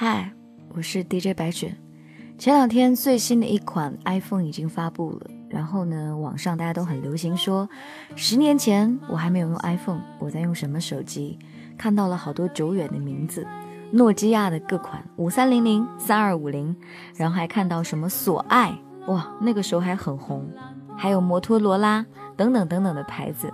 嗨，我是 DJ 白雪。前两天最新的一款 iPhone 已经发布了，然后呢，网上大家都很流行说，十年前我还没有用 iPhone，我在用什么手机？看到了好多久远的名字，诺基亚的各款五三零零、三二五零，然后还看到什么索爱，哇，那个时候还很红，还有摩托罗拉等等等等的牌子，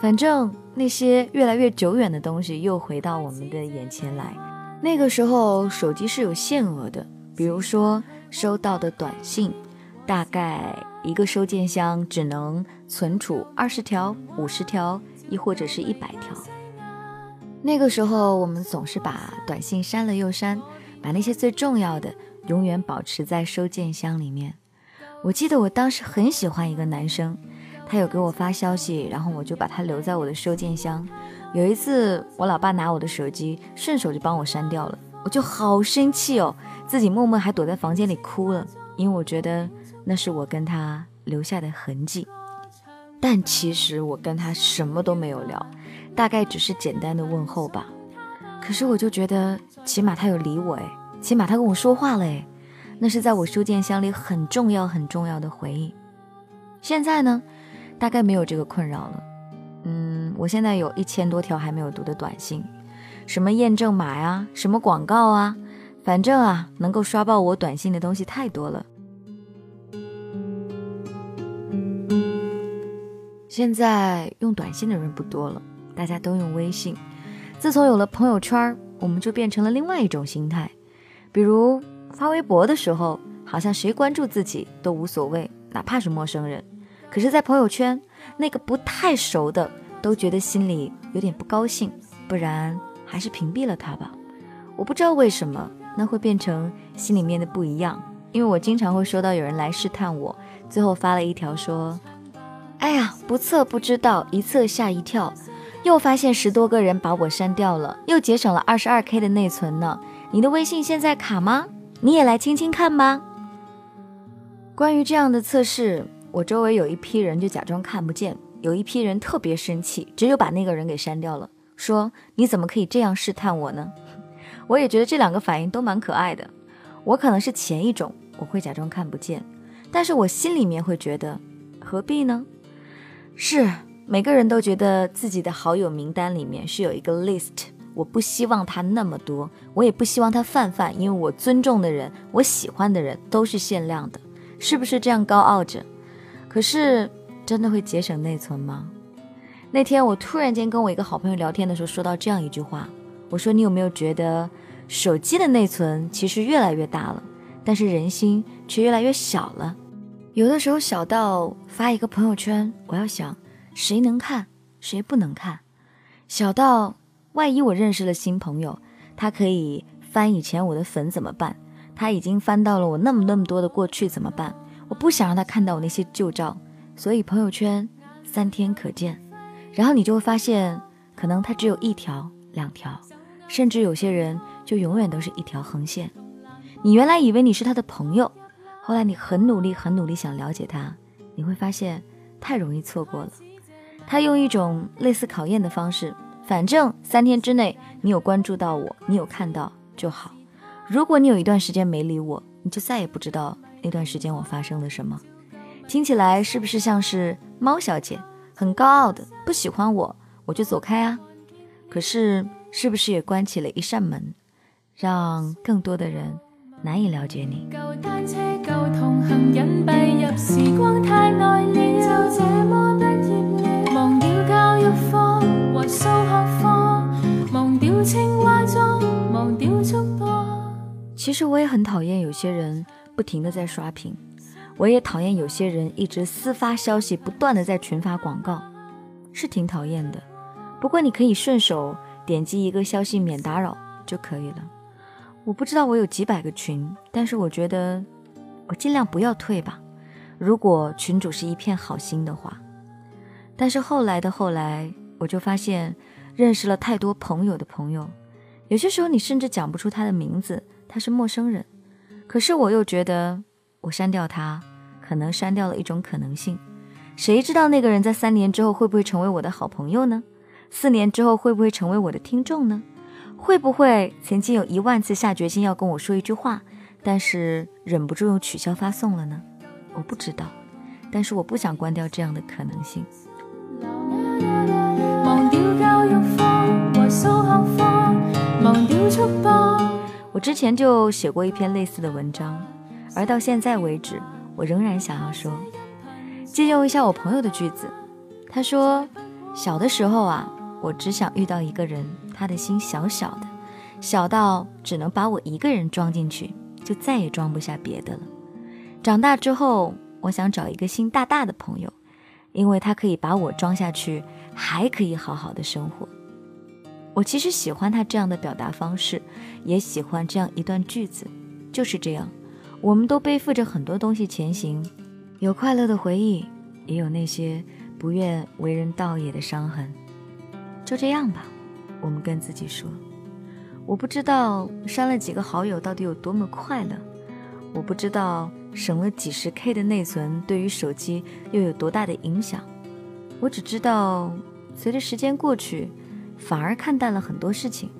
反正那些越来越久远的东西又回到我们的眼前来。那个时候手机是有限额的，比如说收到的短信，大概一个收件箱只能存储二十条、五十条，亦或者是一百条。那个时候我们总是把短信删了又删，把那些最重要的永远保持在收件箱里面。我记得我当时很喜欢一个男生，他有给我发消息，然后我就把他留在我的收件箱。有一次，我老爸拿我的手机，顺手就帮我删掉了，我就好生气哦，自己默默还躲在房间里哭了，因为我觉得那是我跟他留下的痕迹。但其实我跟他什么都没有聊，大概只是简单的问候吧。可是我就觉得，起码他有理我哎，起码他跟我说话了哎，那是在我收件箱里很重要很重要的回忆。现在呢，大概没有这个困扰了。嗯，我现在有一千多条还没有读的短信，什么验证码呀，什么广告啊，反正啊，能够刷爆我短信的东西太多了。现在用短信的人不多了，大家都用微信。自从有了朋友圈，我们就变成了另外一种心态。比如发微博的时候，好像谁关注自己都无所谓，哪怕是陌生人。可是，在朋友圈，那个不太熟的都觉得心里有点不高兴，不然还是屏蔽了他吧。我不知道为什么那会变成心里面的不一样，因为我经常会收到有人来试探我，最后发了一条说：“哎呀，不测不知道，一测吓一跳，又发现十多个人把我删掉了，又节省了二十二 K 的内存呢。你的微信现在卡吗？你也来亲亲看吧。”关于这样的测试。我周围有一批人就假装看不见，有一批人特别生气，只有把那个人给删掉了，说你怎么可以这样试探我呢？我也觉得这两个反应都蛮可爱的。我可能是前一种，我会假装看不见，但是我心里面会觉得何必呢？是每个人都觉得自己的好友名单里面是有一个 list，我不希望他那么多，我也不希望他泛泛，因为我尊重的人，我喜欢的人都是限量的，是不是这样高傲着？可是真的会节省内存吗？那天我突然间跟我一个好朋友聊天的时候，说到这样一句话，我说你有没有觉得手机的内存其实越来越大了，但是人心却越来越小了？有的时候小到发一个朋友圈，我要想谁能看，谁不能看；小到万一我认识了新朋友，他可以翻以前我的粉怎么办？他已经翻到了我那么那么多的过去怎么办？不想让他看到我那些旧照，所以朋友圈三天可见。然后你就会发现，可能他只有一条、两条，甚至有些人就永远都是一条横线。你原来以为你是他的朋友，后来你很努力、很努力想了解他，你会发现太容易错过了。他用一种类似考验的方式，反正三天之内你有关注到我，你有看到就好。如果你有一段时间没理我，你就再也不知道。那段时间我发生了什么？听起来是不是像是猫小姐很高傲的不喜欢我，我就走开啊？可是是不是也关起了一扇门，让更多的人难以了解你？其实我也很讨厌有些人。不停的在刷屏，我也讨厌有些人一直私发消息，不断的在群发广告，是挺讨厌的。不过你可以顺手点击一个消息免打扰就可以了。我不知道我有几百个群，但是我觉得我尽量不要退吧。如果群主是一片好心的话，但是后来的后来，我就发现认识了太多朋友的朋友，有些时候你甚至讲不出他的名字，他是陌生人。可是我又觉得，我删掉他，可能删掉了一种可能性。谁知道那个人在三年之后会不会成为我的好朋友呢？四年之后会不会成为我的听众呢？会不会曾经有一万次下决心要跟我说一句话，但是忍不住用取消发送了呢？我不知道，但是我不想关掉这样的可能性。之前就写过一篇类似的文章，而到现在为止，我仍然想要说，借用一下我朋友的句子，他说：“小的时候啊，我只想遇到一个人，他的心小小的，小到只能把我一个人装进去，就再也装不下别的了。长大之后，我想找一个心大大的朋友，因为他可以把我装下去，还可以好好的生活。”我其实喜欢他这样的表达方式，也喜欢这样一段句子，就是这样。我们都背负着很多东西前行，有快乐的回忆，也有那些不愿为人道也的伤痕。就这样吧，我们跟自己说。我不知道删了几个好友到底有多么快乐，我不知道省了几十 K 的内存对于手机又有多大的影响。我只知道，随着时间过去。反而看淡了很多事情，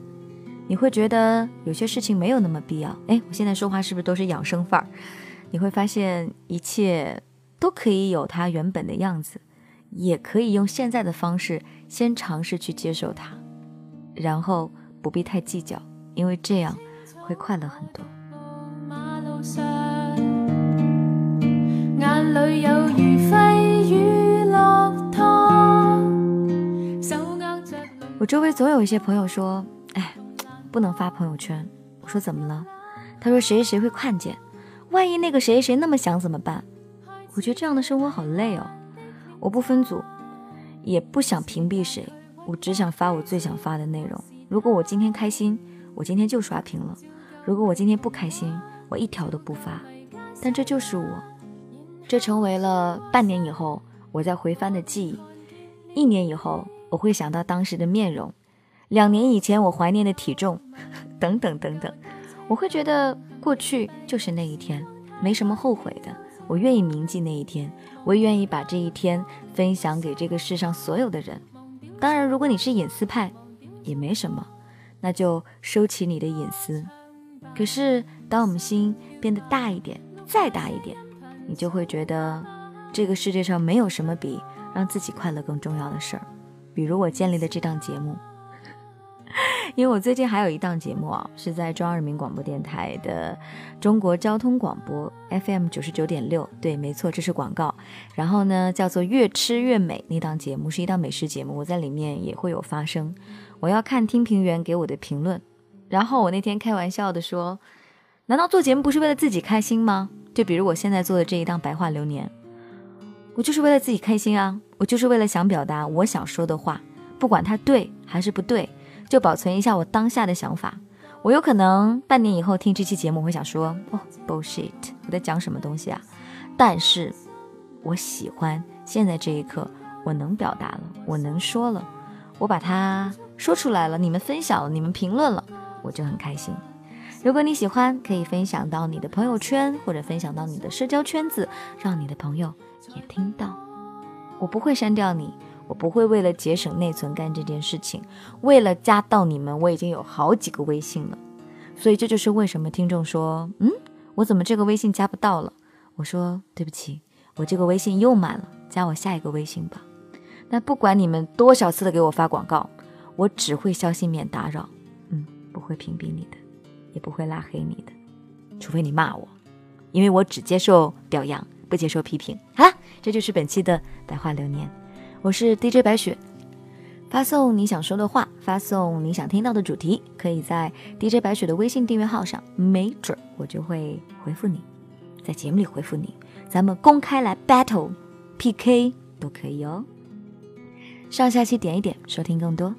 你会觉得有些事情没有那么必要。哎，我现在说话是不是都是养生范儿？你会发现一切都可以有它原本的样子，也可以用现在的方式先尝试去接受它，然后不必太计较，因为这样会快乐很多。眼里有如周围总有一些朋友说：“哎，不能发朋友圈。”我说：“怎么了？”他说：“谁谁会看见？万一那个谁谁那么想怎么办？”我觉得这样的生活好累哦。我不分组，也不想屏蔽谁，我只想发我最想发的内容。如果我今天开心，我今天就刷屏了；如果我今天不开心，我一条都不发。但这就是我，这成为了半年以后我在回翻的记忆，一年以后。我会想到当时的面容，两年以前我怀念的体重，等等等等。我会觉得过去就是那一天，没什么后悔的。我愿意铭记那一天，我愿意把这一天分享给这个世上所有的人。当然，如果你是隐私派，也没什么，那就收起你的隐私。可是，当我们心变得大一点，再大一点，你就会觉得这个世界上没有什么比让自己快乐更重要的事儿。比如我建立的这档节目，因为我最近还有一档节目啊，是在中央人民广播电台的中国交通广播 FM 九十九点六，对，没错，这是广告。然后呢，叫做越吃越美那档节目是一档美食节目，我在里面也会有发声。我要看听评员给我的评论。然后我那天开玩笑的说，难道做节目不是为了自己开心吗？就比如我现在做的这一档白话流年。我就是为了自己开心啊！我就是为了想表达我想说的话，不管它对还是不对，就保存一下我当下的想法。我有可能半年以后听这期节目，会想说：“哦，bullshit，我在讲什么东西啊？”但是，我喜欢现在这一刻，我能表达了，我能说了，我把它说出来了，你们分享了，你们评论了，我就很开心。如果你喜欢，可以分享到你的朋友圈，或者分享到你的社交圈子，让你的朋友。也听到，我不会删掉你，我不会为了节省内存干这件事情。为了加到你们，我已经有好几个微信了，所以这就是为什么听众说，嗯，我怎么这个微信加不到了？我说对不起，我这个微信又满了，加我下一个微信吧。那不管你们多少次的给我发广告，我只会消息免打扰，嗯，不会屏蔽你的，也不会拉黑你的，除非你骂我，因为我只接受表扬。不接受批评。好了，这就是本期的白话流年，我是 DJ 白雪。发送你想说的话，发送你想听到的主题，可以在 DJ 白雪的微信订阅号上，没准我就会回复你，在节目里回复你，咱们公开来 battle PK 都可以哦。上下期点一点，收听更多。